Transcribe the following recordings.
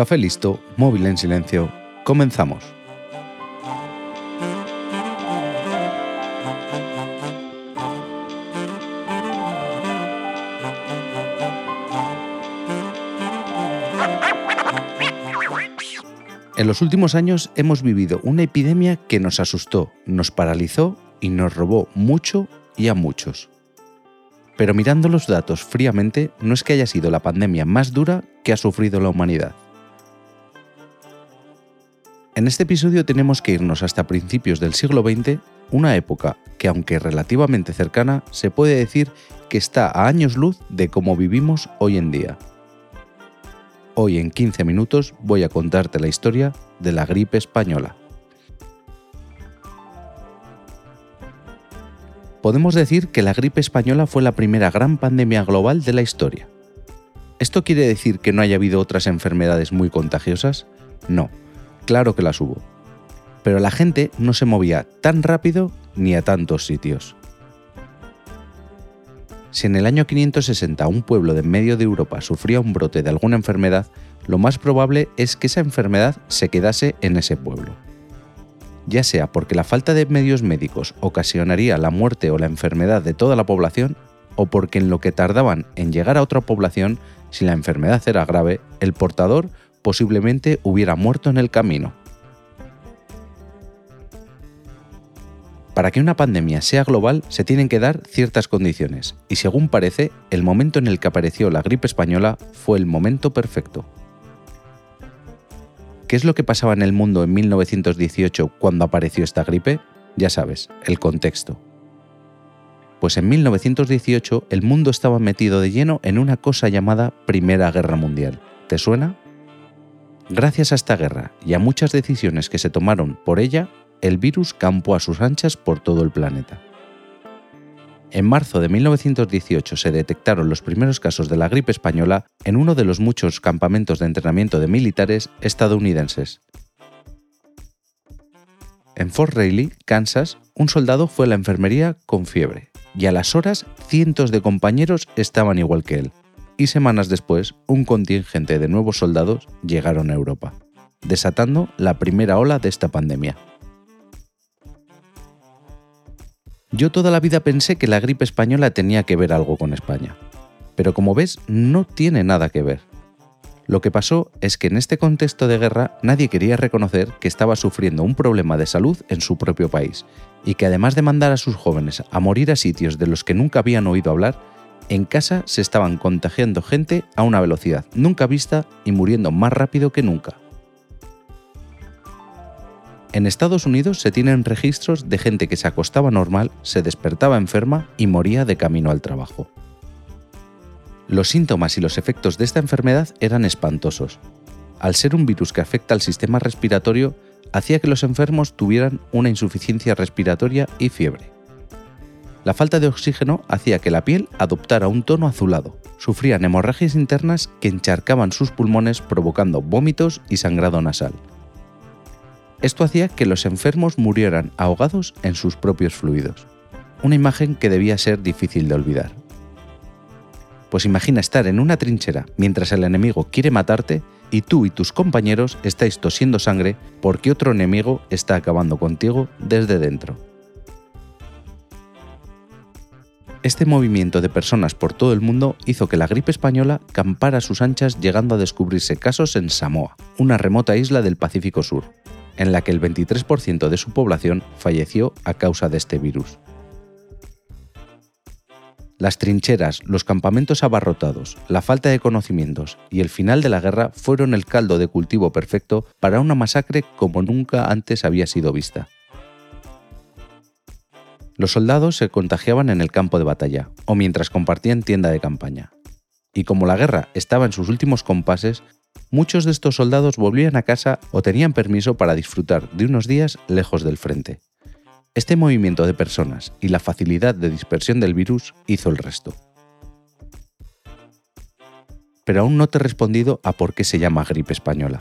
Café listo, móvil en silencio, comenzamos. En los últimos años hemos vivido una epidemia que nos asustó, nos paralizó y nos robó mucho y a muchos. Pero mirando los datos fríamente, no es que haya sido la pandemia más dura que ha sufrido la humanidad. En este episodio tenemos que irnos hasta principios del siglo XX, una época que aunque relativamente cercana, se puede decir que está a años luz de cómo vivimos hoy en día. Hoy en 15 minutos voy a contarte la historia de la gripe española. Podemos decir que la gripe española fue la primera gran pandemia global de la historia. ¿Esto quiere decir que no haya habido otras enfermedades muy contagiosas? No, claro que las hubo. Pero la gente no se movía tan rápido ni a tantos sitios. Si en el año 560 un pueblo de medio de Europa sufría un brote de alguna enfermedad, lo más probable es que esa enfermedad se quedase en ese pueblo. Ya sea porque la falta de medios médicos ocasionaría la muerte o la enfermedad de toda la población, o porque en lo que tardaban en llegar a otra población, si la enfermedad era grave, el portador posiblemente hubiera muerto en el camino. Para que una pandemia sea global se tienen que dar ciertas condiciones, y según parece, el momento en el que apareció la gripe española fue el momento perfecto. ¿Qué es lo que pasaba en el mundo en 1918 cuando apareció esta gripe? Ya sabes, el contexto. Pues en 1918 el mundo estaba metido de lleno en una cosa llamada Primera Guerra Mundial. ¿Te suena? Gracias a esta guerra y a muchas decisiones que se tomaron por ella, el virus campó a sus anchas por todo el planeta. En marzo de 1918 se detectaron los primeros casos de la gripe española en uno de los muchos campamentos de entrenamiento de militares estadounidenses. En Fort Riley, Kansas, un soldado fue a la enfermería con fiebre, y a las horas cientos de compañeros estaban igual que él, y semanas después un contingente de nuevos soldados llegaron a Europa, desatando la primera ola de esta pandemia. Yo toda la vida pensé que la gripe española tenía que ver algo con España. Pero como ves, no tiene nada que ver. Lo que pasó es que en este contexto de guerra nadie quería reconocer que estaba sufriendo un problema de salud en su propio país, y que además de mandar a sus jóvenes a morir a sitios de los que nunca habían oído hablar, en casa se estaban contagiando gente a una velocidad nunca vista y muriendo más rápido que nunca. En Estados Unidos se tienen registros de gente que se acostaba normal, se despertaba enferma y moría de camino al trabajo. Los síntomas y los efectos de esta enfermedad eran espantosos. Al ser un virus que afecta al sistema respiratorio, hacía que los enfermos tuvieran una insuficiencia respiratoria y fiebre. La falta de oxígeno hacía que la piel adoptara un tono azulado. Sufrían hemorragias internas que encharcaban sus pulmones provocando vómitos y sangrado nasal. Esto hacía que los enfermos murieran ahogados en sus propios fluidos, una imagen que debía ser difícil de olvidar. Pues imagina estar en una trinchera mientras el enemigo quiere matarte y tú y tus compañeros estáis tosiendo sangre porque otro enemigo está acabando contigo desde dentro. Este movimiento de personas por todo el mundo hizo que la gripe española campara a sus anchas llegando a descubrirse casos en Samoa, una remota isla del Pacífico Sur, en la que el 23% de su población falleció a causa de este virus. Las trincheras, los campamentos abarrotados, la falta de conocimientos y el final de la guerra fueron el caldo de cultivo perfecto para una masacre como nunca antes había sido vista. Los soldados se contagiaban en el campo de batalla o mientras compartían tienda de campaña. Y como la guerra estaba en sus últimos compases, muchos de estos soldados volvían a casa o tenían permiso para disfrutar de unos días lejos del frente. Este movimiento de personas y la facilidad de dispersión del virus hizo el resto. Pero aún no te he respondido a por qué se llama gripe española.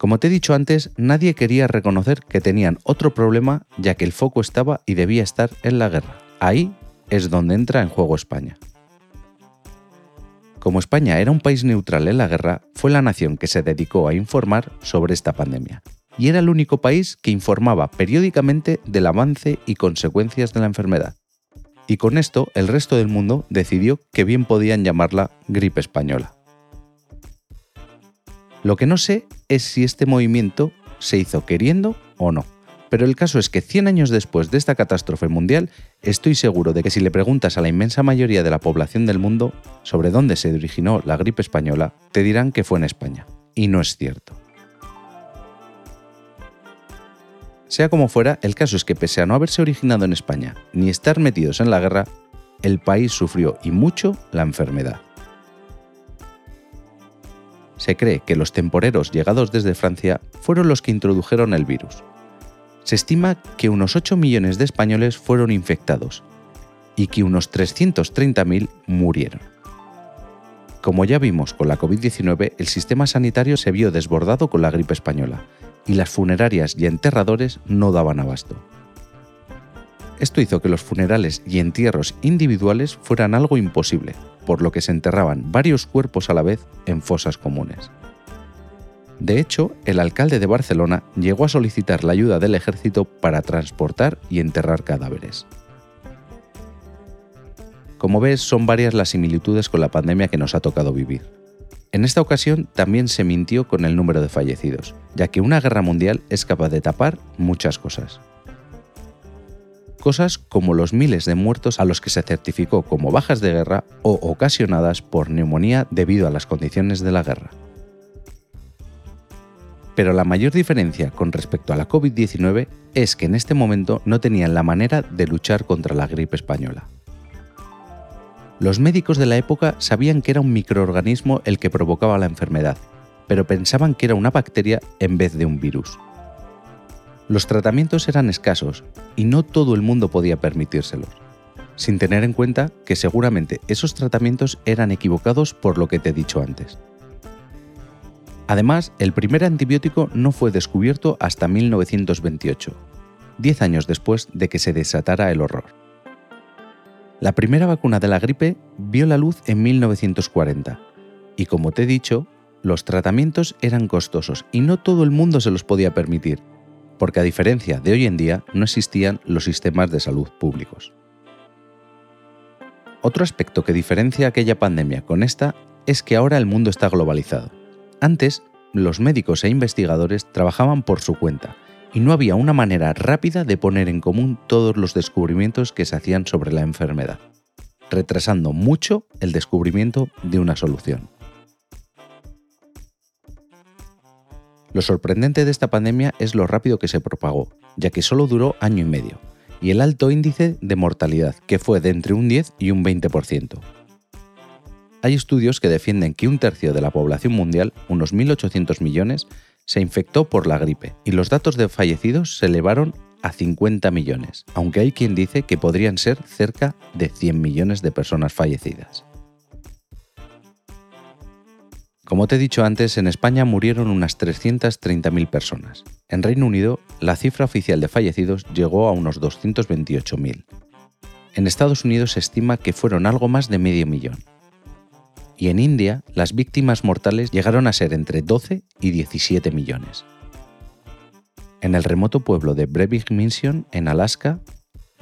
Como te he dicho antes, nadie quería reconocer que tenían otro problema ya que el foco estaba y debía estar en la guerra. Ahí es donde entra en juego España. Como España era un país neutral en la guerra, fue la nación que se dedicó a informar sobre esta pandemia, y era el único país que informaba periódicamente del avance y consecuencias de la enfermedad. Y con esto el resto del mundo decidió que bien podían llamarla gripe española. Lo que no sé es si este movimiento se hizo queriendo o no. Pero el caso es que 100 años después de esta catástrofe mundial, estoy seguro de que si le preguntas a la inmensa mayoría de la población del mundo sobre dónde se originó la gripe española, te dirán que fue en España. Y no es cierto. Sea como fuera, el caso es que pese a no haberse originado en España ni estar metidos en la guerra, el país sufrió y mucho la enfermedad. Se cree que los temporeros llegados desde Francia fueron los que introdujeron el virus, se estima que unos 8 millones de españoles fueron infectados y que unos 330.000 murieron. Como ya vimos con la COVID-19, el sistema sanitario se vio desbordado con la gripe española y las funerarias y enterradores no daban abasto. Esto hizo que los funerales y entierros individuales fueran algo imposible, por lo que se enterraban varios cuerpos a la vez en fosas comunes. De hecho, el alcalde de Barcelona llegó a solicitar la ayuda del ejército para transportar y enterrar cadáveres. Como ves, son varias las similitudes con la pandemia que nos ha tocado vivir. En esta ocasión también se mintió con el número de fallecidos, ya que una guerra mundial es capaz de tapar muchas cosas. Cosas como los miles de muertos a los que se certificó como bajas de guerra o ocasionadas por neumonía debido a las condiciones de la guerra. Pero la mayor diferencia con respecto a la COVID-19 es que en este momento no tenían la manera de luchar contra la gripe española. Los médicos de la época sabían que era un microorganismo el que provocaba la enfermedad, pero pensaban que era una bacteria en vez de un virus. Los tratamientos eran escasos y no todo el mundo podía permitírselos, sin tener en cuenta que seguramente esos tratamientos eran equivocados por lo que te he dicho antes. Además, el primer antibiótico no fue descubierto hasta 1928, 10 años después de que se desatara el horror. La primera vacuna de la gripe vio la luz en 1940, y como te he dicho, los tratamientos eran costosos y no todo el mundo se los podía permitir, porque a diferencia de hoy en día no existían los sistemas de salud públicos. Otro aspecto que diferencia aquella pandemia con esta es que ahora el mundo está globalizado. Antes, los médicos e investigadores trabajaban por su cuenta y no había una manera rápida de poner en común todos los descubrimientos que se hacían sobre la enfermedad, retrasando mucho el descubrimiento de una solución. Lo sorprendente de esta pandemia es lo rápido que se propagó, ya que solo duró año y medio, y el alto índice de mortalidad, que fue de entre un 10 y un 20%. Hay estudios que defienden que un tercio de la población mundial, unos 1.800 millones, se infectó por la gripe y los datos de fallecidos se elevaron a 50 millones, aunque hay quien dice que podrían ser cerca de 100 millones de personas fallecidas. Como te he dicho antes, en España murieron unas 330.000 personas. En Reino Unido, la cifra oficial de fallecidos llegó a unos 228.000. En Estados Unidos se estima que fueron algo más de medio millón y en India las víctimas mortales llegaron a ser entre 12 y 17 millones. En el remoto pueblo de Brevik Mission, en Alaska,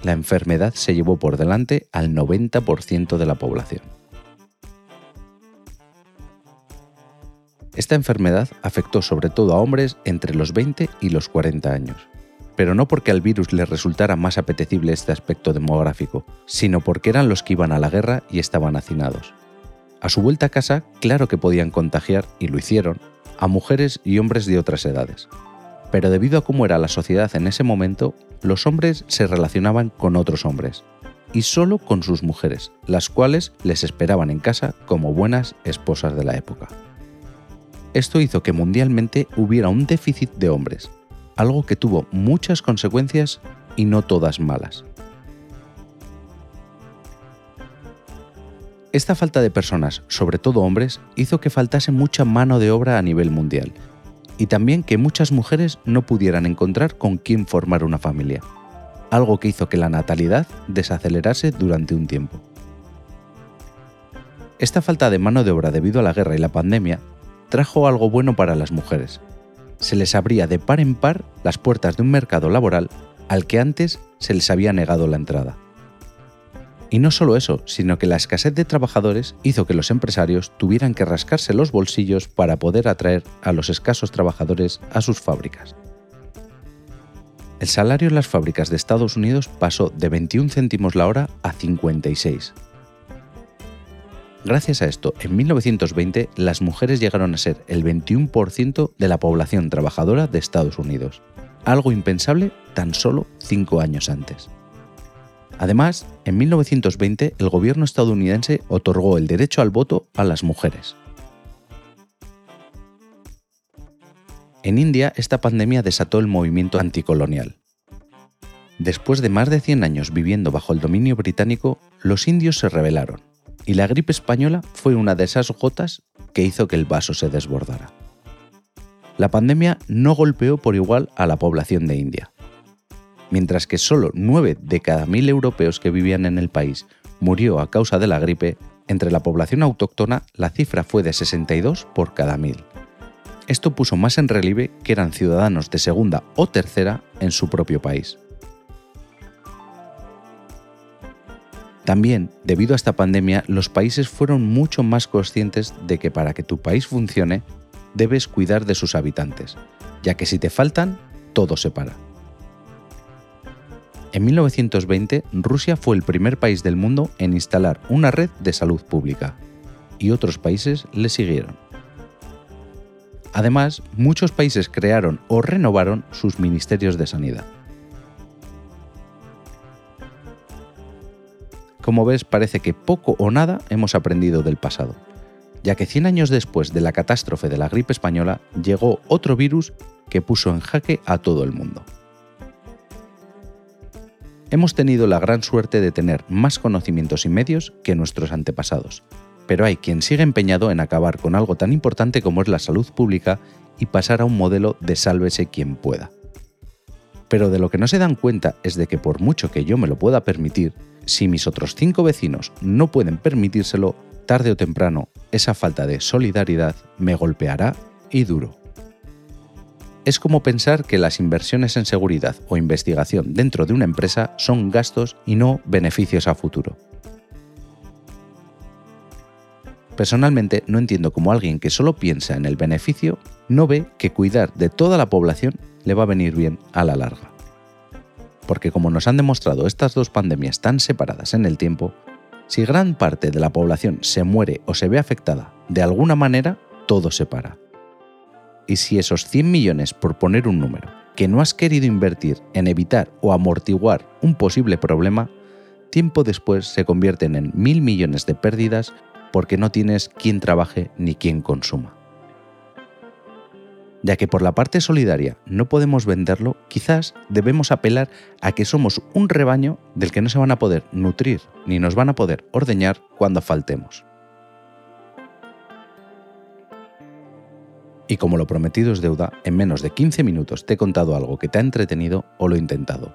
la enfermedad se llevó por delante al 90% de la población. Esta enfermedad afectó sobre todo a hombres entre los 20 y los 40 años, pero no porque al virus le resultara más apetecible este aspecto demográfico, sino porque eran los que iban a la guerra y estaban hacinados. A su vuelta a casa, claro que podían contagiar, y lo hicieron, a mujeres y hombres de otras edades. Pero debido a cómo era la sociedad en ese momento, los hombres se relacionaban con otros hombres, y solo con sus mujeres, las cuales les esperaban en casa como buenas esposas de la época. Esto hizo que mundialmente hubiera un déficit de hombres, algo que tuvo muchas consecuencias y no todas malas. Esta falta de personas, sobre todo hombres, hizo que faltase mucha mano de obra a nivel mundial, y también que muchas mujeres no pudieran encontrar con quién formar una familia, algo que hizo que la natalidad desacelerase durante un tiempo. Esta falta de mano de obra debido a la guerra y la pandemia trajo algo bueno para las mujeres. Se les abría de par en par las puertas de un mercado laboral al que antes se les había negado la entrada. Y no solo eso, sino que la escasez de trabajadores hizo que los empresarios tuvieran que rascarse los bolsillos para poder atraer a los escasos trabajadores a sus fábricas. El salario en las fábricas de Estados Unidos pasó de 21 céntimos la hora a 56. Gracias a esto, en 1920 las mujeres llegaron a ser el 21% de la población trabajadora de Estados Unidos, algo impensable tan solo cinco años antes. Además, en 1920 el gobierno estadounidense otorgó el derecho al voto a las mujeres. En India esta pandemia desató el movimiento anticolonial. Después de más de 100 años viviendo bajo el dominio británico, los indios se rebelaron, y la gripe española fue una de esas gotas que hizo que el vaso se desbordara. La pandemia no golpeó por igual a la población de India mientras que solo 9 de cada 1.000 europeos que vivían en el país murió a causa de la gripe, entre la población autóctona la cifra fue de 62 por cada 1.000. Esto puso más en relieve que eran ciudadanos de segunda o tercera en su propio país. También, debido a esta pandemia, los países fueron mucho más conscientes de que para que tu país funcione, debes cuidar de sus habitantes, ya que si te faltan, todo se para. En 1920, Rusia fue el primer país del mundo en instalar una red de salud pública, y otros países le siguieron. Además, muchos países crearon o renovaron sus ministerios de sanidad. Como ves, parece que poco o nada hemos aprendido del pasado, ya que 100 años después de la catástrofe de la gripe española llegó otro virus que puso en jaque a todo el mundo. Hemos tenido la gran suerte de tener más conocimientos y medios que nuestros antepasados, pero hay quien sigue empeñado en acabar con algo tan importante como es la salud pública y pasar a un modelo de sálvese quien pueda. Pero de lo que no se dan cuenta es de que por mucho que yo me lo pueda permitir, si mis otros cinco vecinos no pueden permitírselo, tarde o temprano esa falta de solidaridad me golpeará y duro es como pensar que las inversiones en seguridad o investigación dentro de una empresa son gastos y no beneficios a futuro. Personalmente no entiendo cómo alguien que solo piensa en el beneficio no ve que cuidar de toda la población le va a venir bien a la larga. Porque como nos han demostrado estas dos pandemias tan separadas en el tiempo, si gran parte de la población se muere o se ve afectada de alguna manera, todo se para y si esos 100 millones, por poner un número, que no has querido invertir en evitar o amortiguar un posible problema, tiempo después se convierten en mil millones de pérdidas porque no tienes quien trabaje ni quien consuma. Ya que por la parte solidaria no podemos venderlo, quizás debemos apelar a que somos un rebaño del que no se van a poder nutrir ni nos van a poder ordeñar cuando faltemos. Y como lo prometido es deuda, en menos de 15 minutos te he contado algo que te ha entretenido o lo he intentado.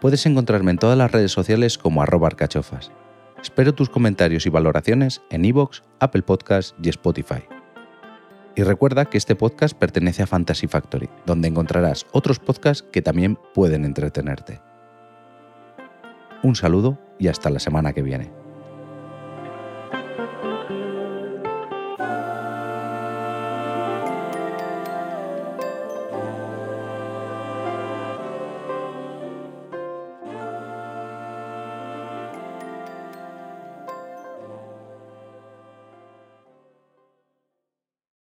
Puedes encontrarme en todas las redes sociales como arroba arcachofas. Espero tus comentarios y valoraciones en iVoox, Apple Podcasts y Spotify. Y recuerda que este podcast pertenece a Fantasy Factory, donde encontrarás otros podcasts que también pueden entretenerte. Un saludo y hasta la semana que viene.